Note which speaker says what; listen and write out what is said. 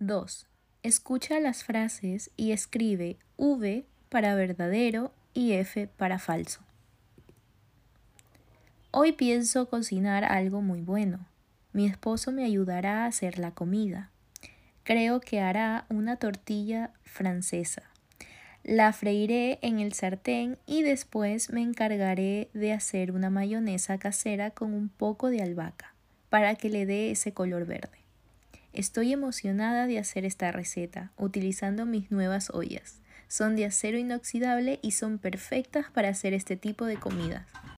Speaker 1: 2. Escucha las frases y escribe V para verdadero y F para falso. Hoy pienso cocinar algo muy bueno. Mi esposo me ayudará a hacer la comida. Creo que hará una tortilla francesa. La freiré en el sartén y después me encargaré de hacer una mayonesa casera con un poco de albahaca para que le dé ese color verde. Estoy emocionada de hacer esta receta utilizando mis nuevas ollas. Son de acero inoxidable y son perfectas para hacer este tipo de comidas.